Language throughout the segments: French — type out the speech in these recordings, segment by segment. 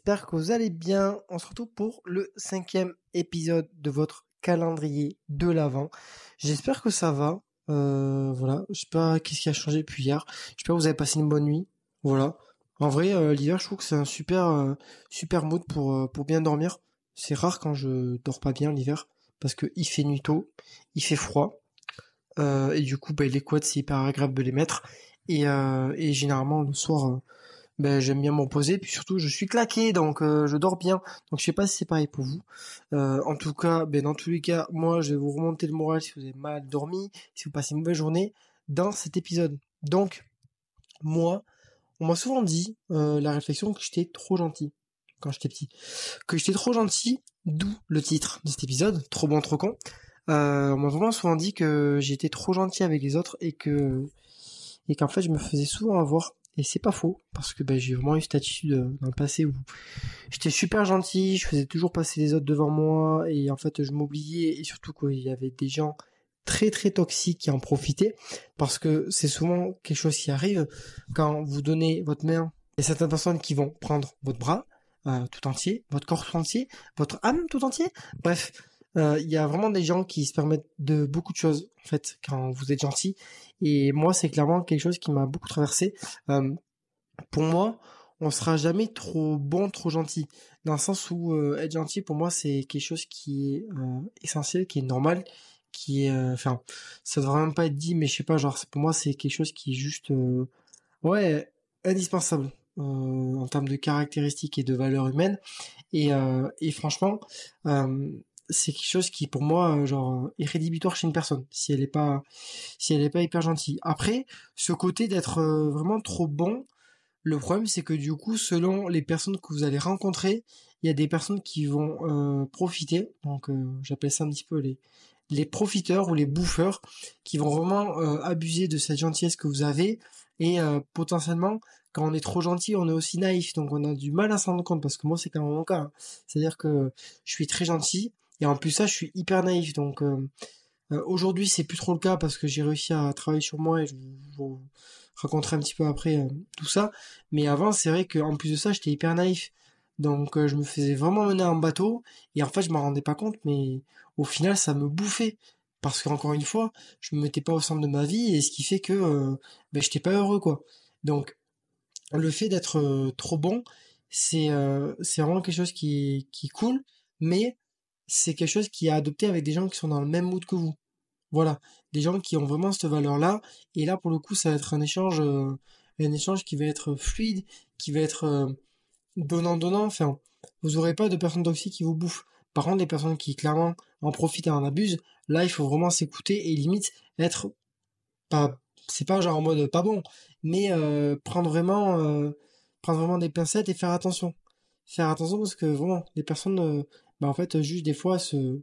j'espère que vous allez bien. On se retrouve pour le cinquième épisode de votre calendrier de l'Avent. J'espère que ça va. Euh, voilà, je sais pas qu'est-ce qui a changé depuis hier. J'espère que vous avez passé une bonne nuit. Voilà. En vrai, euh, l'hiver, je trouve que c'est un super euh, super mood pour pour bien dormir. C'est rare quand je dors pas bien l'hiver parce que il fait nuit tôt, il fait froid et du coup, bah, les quads c'est hyper agréable de les mettre et et généralement le soir ben j'aime bien m'en poser puis surtout je suis claqué donc euh, je dors bien. Donc je sais pas si c'est pareil pour vous. Euh, en tout cas ben dans tous les cas moi je vais vous remonter le moral si vous avez mal dormi si vous passez une mauvaise journée dans cet épisode. Donc moi on m'a souvent dit euh, la réflexion que j'étais trop gentil. Quand j'étais petit. Que j'étais trop gentil d'où le titre de cet épisode trop bon trop con. On m'a vraiment souvent dit que j'étais trop gentil avec les autres et que et qu'en fait je me faisais souvent avoir et c'est pas faux, parce que bah, j'ai vraiment eu cette attitude euh, dans le passé où j'étais super gentil, je faisais toujours passer les autres devant moi, et en fait je m'oubliais, et surtout qu'il y avait des gens très très toxiques qui en profitaient, parce que c'est souvent quelque chose qui arrive quand vous donnez votre main, il y a certaines personnes qui vont prendre votre bras euh, tout entier, votre corps tout entier, votre âme tout entier, bref, euh, il y a vraiment des gens qui se permettent de beaucoup de choses en fait quand vous êtes gentil. Et moi c'est clairement quelque chose qui m'a beaucoup traversé. Euh, pour moi on sera jamais trop bon trop gentil. Dans le sens où euh, être gentil pour moi c'est quelque chose qui est essentiel qui est normal qui est enfin ça devrait même pas être dit mais je sais pas genre pour moi c'est quelque chose qui est juste ouais indispensable en termes de caractéristiques et de valeurs humaines. Et, et franchement c'est quelque chose qui pour moi euh, genre est rédhibitoire chez une personne si elle est pas si elle est pas hyper gentille. Après, ce côté d'être euh, vraiment trop bon, le problème c'est que du coup selon les personnes que vous allez rencontrer, il y a des personnes qui vont euh, profiter. Donc j'appelle ça un petit peu les les profiteurs ou les bouffeurs qui vont vraiment abuser de cette gentillesse que vous avez et potentiellement quand on est trop gentil, on est aussi naïf, donc on a du mal à s'en rendre compte parce que moi c'est quand même mon cas. Hein. C'est-à-dire que je suis très gentil, et en plus ça, je suis hyper naïf. Donc euh, euh, aujourd'hui, c'est plus trop le cas parce que j'ai réussi à travailler sur moi et je vous, raconterai un petit peu après euh, tout ça. Mais avant, c'est vrai qu'en plus de ça, j'étais hyper naïf. Donc je me faisais vraiment mener en bateau et en fait, je m'en rendais pas compte, mais au final, ça me bouffait parce qu'encore une fois, je me mettais pas au centre de ma vie et ce qui fait que euh, ben, j'étais pas heureux quoi. Donc le fait d'être trop bon, c'est c'est vraiment quelque chose qui qui cool, mais c'est quelque chose qui est adopté avec des gens qui sont dans le même mood que vous. Voilà, des gens qui ont vraiment cette valeur-là. Et là, pour le coup, ça va être un échange, euh, un échange qui va être fluide, qui va être euh, donnant-donnant. Enfin, vous aurez pas de personnes toxiques qui vous bouffent. Par contre, des personnes qui clairement en profitent et en abusent, là, il faut vraiment s'écouter et limite être pas, c'est pas genre en mode pas bon, mais euh, prendre vraiment, prendre vraiment des pincettes et faire attention. Faire attention parce que vraiment, les personnes bah en fait juste des fois se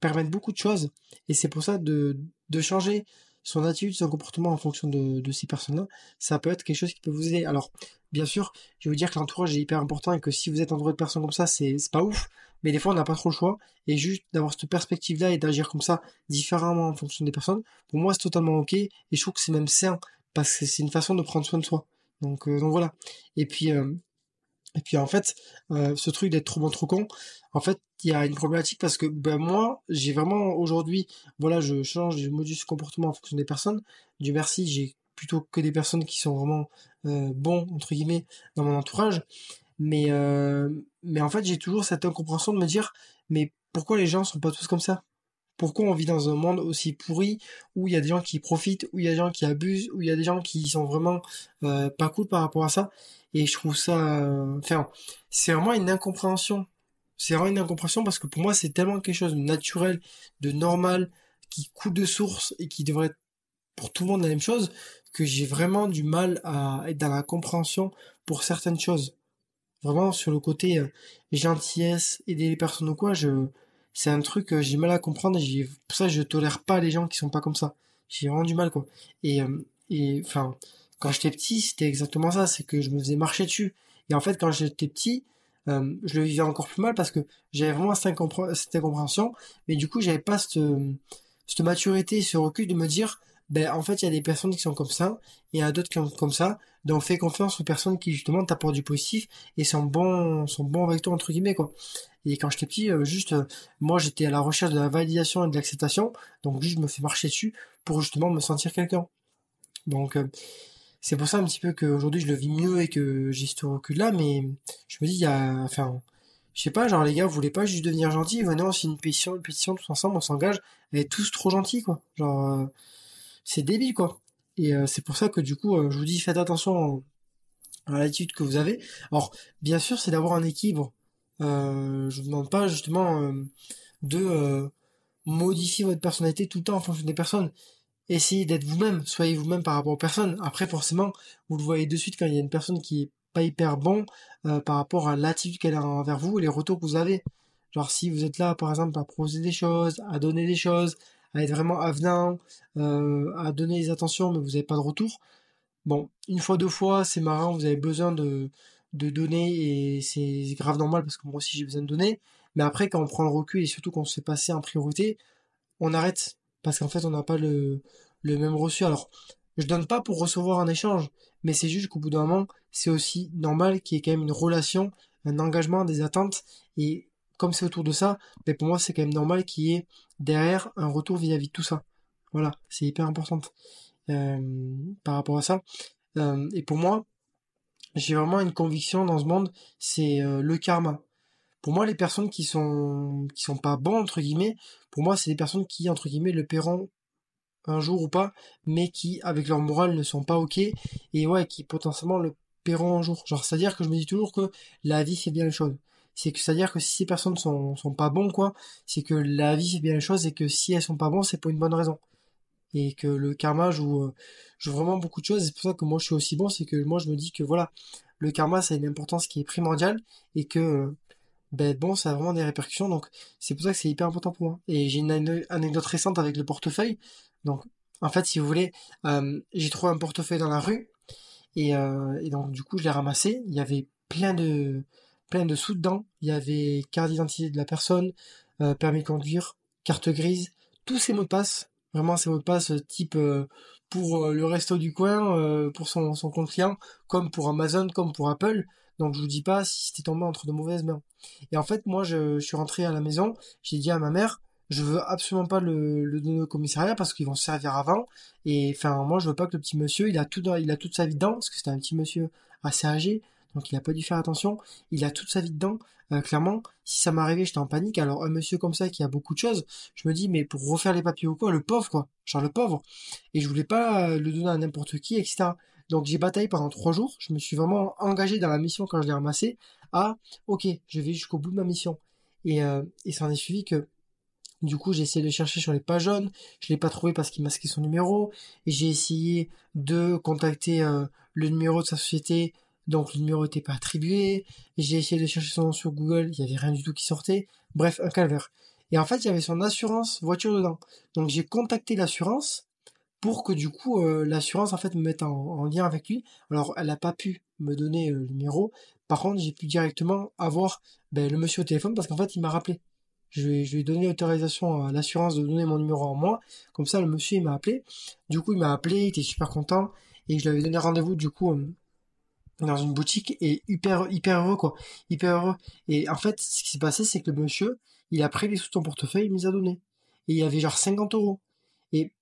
permettre beaucoup de choses et c'est pour ça de, de changer son attitude, son comportement en fonction de, de ces personnes-là, ça peut être quelque chose qui peut vous aider. Alors, bien sûr, je vais vous dire que l'entourage est hyper important et que si vous êtes entouré de personnes comme ça, c'est pas ouf, mais des fois on n'a pas trop le choix et juste d'avoir cette perspective-là et d'agir comme ça différemment en fonction des personnes, pour moi c'est totalement ok et je trouve que c'est même sain parce que c'est une façon de prendre soin de soi. Donc, euh, donc voilà. Et puis, euh, et puis en fait, euh, ce truc d'être trop bon trop con, en fait, il y a une problématique parce que ben moi, j'ai vraiment aujourd'hui, voilà, je change de modus comportement en fonction des personnes. Du merci, j'ai plutôt que des personnes qui sont vraiment euh, bons entre guillemets dans mon entourage. Mais euh, mais en fait, j'ai toujours cette incompréhension de me dire, mais pourquoi les gens sont pas tous comme ça? Pourquoi on vit dans un monde aussi pourri où il y a des gens qui profitent, où il y a des gens qui abusent, où il y a des gens qui sont vraiment euh, pas cool par rapport à ça et je trouve ça, euh, enfin, c'est vraiment une incompréhension. C'est vraiment une incompréhension parce que pour moi, c'est tellement quelque chose de naturel, de normal, qui coûte de source et qui devrait être pour tout le monde la même chose, que j'ai vraiment du mal à être dans la compréhension pour certaines choses. Vraiment, sur le côté euh, gentillesse, aider les personnes ou quoi, je, c'est un truc que j'ai mal à comprendre j'ai, pour ça, je tolère pas les gens qui sont pas comme ça. J'ai vraiment du mal, quoi. Et, euh, et, enfin, quand j'étais petit, c'était exactement ça, c'est que je me faisais marcher dessus. Et en fait, quand j'étais petit, euh, je le vivais encore plus mal parce que j'avais vraiment cette, incompréhension, mais du coup, j'avais pas cette, cette maturité, ce recul de me dire, ben en fait il y a des personnes qui sont comme ça et il y a d'autres qui sont comme ça. Donc fais confiance aux personnes qui justement t'apportent du positif et sont bons sont bons avec toi entre guillemets quoi. Et quand j'étais petit, euh, juste moi j'étais à la recherche de la validation et de l'acceptation, donc juste je me fais marcher dessus pour justement me sentir quelqu'un. Donc c'est pour ça un petit peu qu'aujourd'hui je le vis mieux et que j'ai ce recul là, mais je me dis il y a enfin je sais pas, genre les gars, vous voulez pas juste devenir gentils, venez, on signe une pétition, une pétition tous ensemble, on s'engage, et tous trop gentils, quoi. Genre, euh, c'est débile, quoi. Et euh, c'est pour ça que du coup, euh, je vous dis, faites attention à l'attitude que vous avez. Alors, bien sûr, c'est d'avoir un équilibre. je vous demande pas justement de modifier votre personnalité tout le temps en fonction des personnes. Essayez d'être vous-même, soyez vous-même par rapport aux personnes. Après, forcément, vous le voyez de suite quand il y a une personne qui est pas hyper bon euh, par rapport à l'attitude qu'elle a envers vous et les retours que vous avez. Genre si vous êtes là par exemple à proposer des choses, à donner des choses, à être vraiment avenant, euh, à donner des attentions mais vous n'avez pas de retour. Bon, une fois, deux fois, c'est marrant, vous avez besoin de, de donner et c'est grave normal parce que moi aussi j'ai besoin de donner. Mais après, quand on prend le recul et surtout qu'on se fait passer en priorité, on arrête parce qu'en fait on n'a pas le, le même reçu. Alors, je donne pas pour recevoir un échange, mais c'est juste qu'au bout d'un moment, c'est aussi normal qu'il y ait quand même une relation, un engagement, des attentes, et c'est autour de ça, mais pour moi c'est quand même normal qu'il y ait derrière un retour vis-à-vis de tout ça. Voilà, c'est hyper important euh, par rapport à ça. Euh, et pour moi, j'ai vraiment une conviction dans ce monde, c'est euh, le karma. Pour moi, les personnes qui sont qui sont pas bons entre guillemets, pour moi, c'est des personnes qui entre guillemets le paieront un jour ou pas, mais qui, avec leur morale, ne sont pas ok, et ouais, qui potentiellement le paieront un jour. Genre, c'est-à-dire que je me dis toujours que la vie fait bien les choses. C'est que, c'est-à-dire que si ces personnes sont, sont pas bons, quoi, c'est que la vie fait bien les choses, et que si elles sont pas bons, c'est pour une bonne raison. Et que le karma joue, euh, joue vraiment beaucoup de choses, c'est pour ça que moi je suis aussi bon, c'est que moi je me dis que voilà, le karma, ça a une importance qui est primordiale, et que, euh, ben bon, ça a vraiment des répercussions, donc c'est pour ça que c'est hyper important pour moi. Et j'ai une anecdote récente avec le portefeuille. Donc, en fait, si vous voulez, euh, j'ai trouvé un portefeuille dans la rue et, et donc du coup, je l'ai ramassé. Il y avait plein de de sous dedans. Il y avait carte d'identité de la personne, euh, permis de conduire, carte grise, tous ces mots de passe. Vraiment, ces mots de passe type pour le resto du coin, pour son, son compte client, comme pour Amazon, comme pour Apple. Donc je vous dis pas si c'était tombé entre de mauvaises mains. Et en fait, moi, je, je suis rentré à la maison, j'ai dit à ma mère, je veux absolument pas le, le donner au commissariat parce qu'ils vont se servir avant. Et enfin, moi, je veux pas que le petit monsieur, il a tout, il a toute sa vie dedans parce que c'était un petit monsieur assez âgé, donc il a pas dû faire attention. Il a toute sa vie dedans. Euh, clairement, si ça m'arrivait, j'étais en panique. Alors un monsieur comme ça qui a beaucoup de choses, je me dis mais pour refaire les papiers ou quoi, le pauvre quoi, genre le pauvre. Et je voulais pas euh, le donner à n'importe qui, etc. Donc j'ai bataillé pendant trois jours. Je me suis vraiment engagé dans la mission quand je l'ai ramassé. À ok, je vais jusqu'au bout de ma mission. Et, euh, et ça en est suivi que du coup, j'ai essayé de chercher sur les pages jaunes. Je l'ai pas trouvé parce qu'il masquait son numéro. Et j'ai essayé de contacter le numéro de sa société. Donc le numéro n'était pas attribué. J'ai essayé de chercher son nom sur Google. Il y avait rien du tout qui sortait. Bref, un calvaire. Et en fait, il y avait son assurance voiture dedans. Donc j'ai contacté l'assurance pour que du coup euh, l'assurance en fait me mette en, lien avec lui. Alors elle n'a pas pu me donner euh, le numéro. Par contre, j'ai pu directement avoir ben, le monsieur au téléphone parce qu'en fait il m'a rappelé. Je lui, ai donné l'autorisation à l'assurance de donner mon numéro en moi. Comme ça, le monsieur, il m'a appelé. Du coup, il m'a appelé, il était super content. Et je lui avais donné rendez-vous, du coup, euh, dans une boutique. Et hyper, hyper heureux, quoi. Hyper heureux. Et en fait, ce qui s'est passé, c'est que le monsieur, il a pris les sous de ton portefeuille, il me les a donnés. Et il y avait genre 50 euros. Et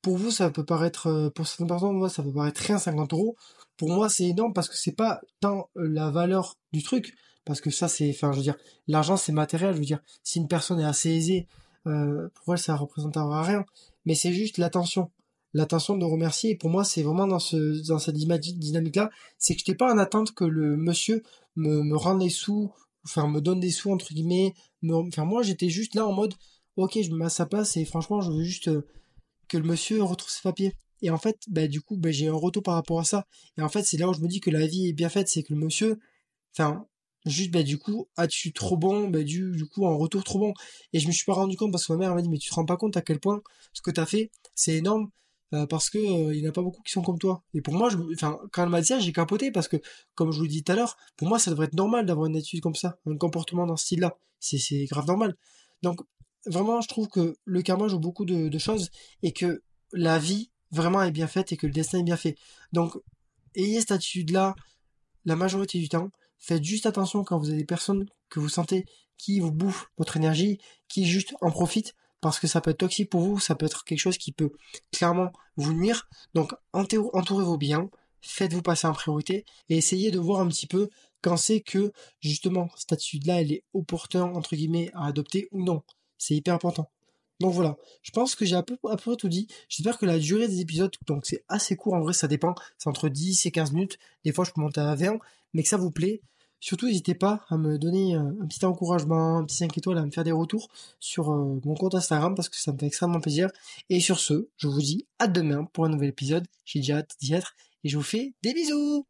pour vous, ça peut paraître, euh, pour certaines personnes, ça peut paraître rien, 50 euros. Pour moi, c'est énorme parce que c'est pas tant la valeur du truc, parce que ça c'est enfin je veux dire l'argent c'est matériel je veux dire si une personne est assez aisée euh, pour elle ça représentera rien mais c'est juste l'attention l'attention de remercier. Et pour moi c'est vraiment dans ce dans cette dynamique là c'est que j'étais pas en attente que le monsieur me, rende les sous enfin me donne des sous entre guillemets me, enfin moi j'étais juste là en mode ok je me mets à sa place et franchement je veux juste euh, que le monsieur retrouve ses papiers. Et en fait bah du coup bah, j'ai un retour par rapport à ça. Et en fait c'est là où je me dis que la vie est bien faite c'est que le monsieur enfin juste bah du coup tu es trop bon bah du, coup en retour trop bon. Et je me suis pas rendu compte parce que ma mère m'a dit mais tu te rends pas compte à quel point ce que t'as fait c'est énorme euh, parce que euh, il n'y en a pas beaucoup qui sont comme toi et pour moi je enfin quand elle m'a dit ça j'ai capoté parce que comme je vous l'ai dit tout à l'heure pour moi ça devrait être normal d'avoir une attitude comme ça un comportement dans ce style là c'est c'est grave normal donc vraiment je trouve que le karma joue beaucoup de, de choses et que la vie vraiment est bien faite et que le destin est bien fait. Donc, ayez cette attitude-là la majorité du temps. Faites juste attention quand vous avez des personnes que vous sentez qui vous bouffent votre énergie, qui juste en profitent, parce que ça peut être toxique pour vous, ça peut être quelque chose qui peut clairement vous nuire. Donc, entourez-vous bien, faites-vous passer en priorité et essayez de voir un petit peu quand c'est que justement cette attitude-là, elle est opportun entre guillemets à adopter ou non. C'est hyper important. Donc voilà, je pense que j'ai à peu, près tout dit. J'espère que la durée des épisodes, donc c'est assez court en vrai, ça dépend, c'est entre 10 et 15 minutes. Des fois je peux monter à 20, mais que ça vous plaît. Surtout, n'hésitez pas à me donner euh, un petit encouragement, un petit 5 étoiles, à me faire des retours sur euh, mon compte Instagram parce que ça me fait extrêmement plaisir. Et sur ce, je vous dis à demain pour un nouvel épisode. J'ai déjà hâte d'y être et je vous fais des bisous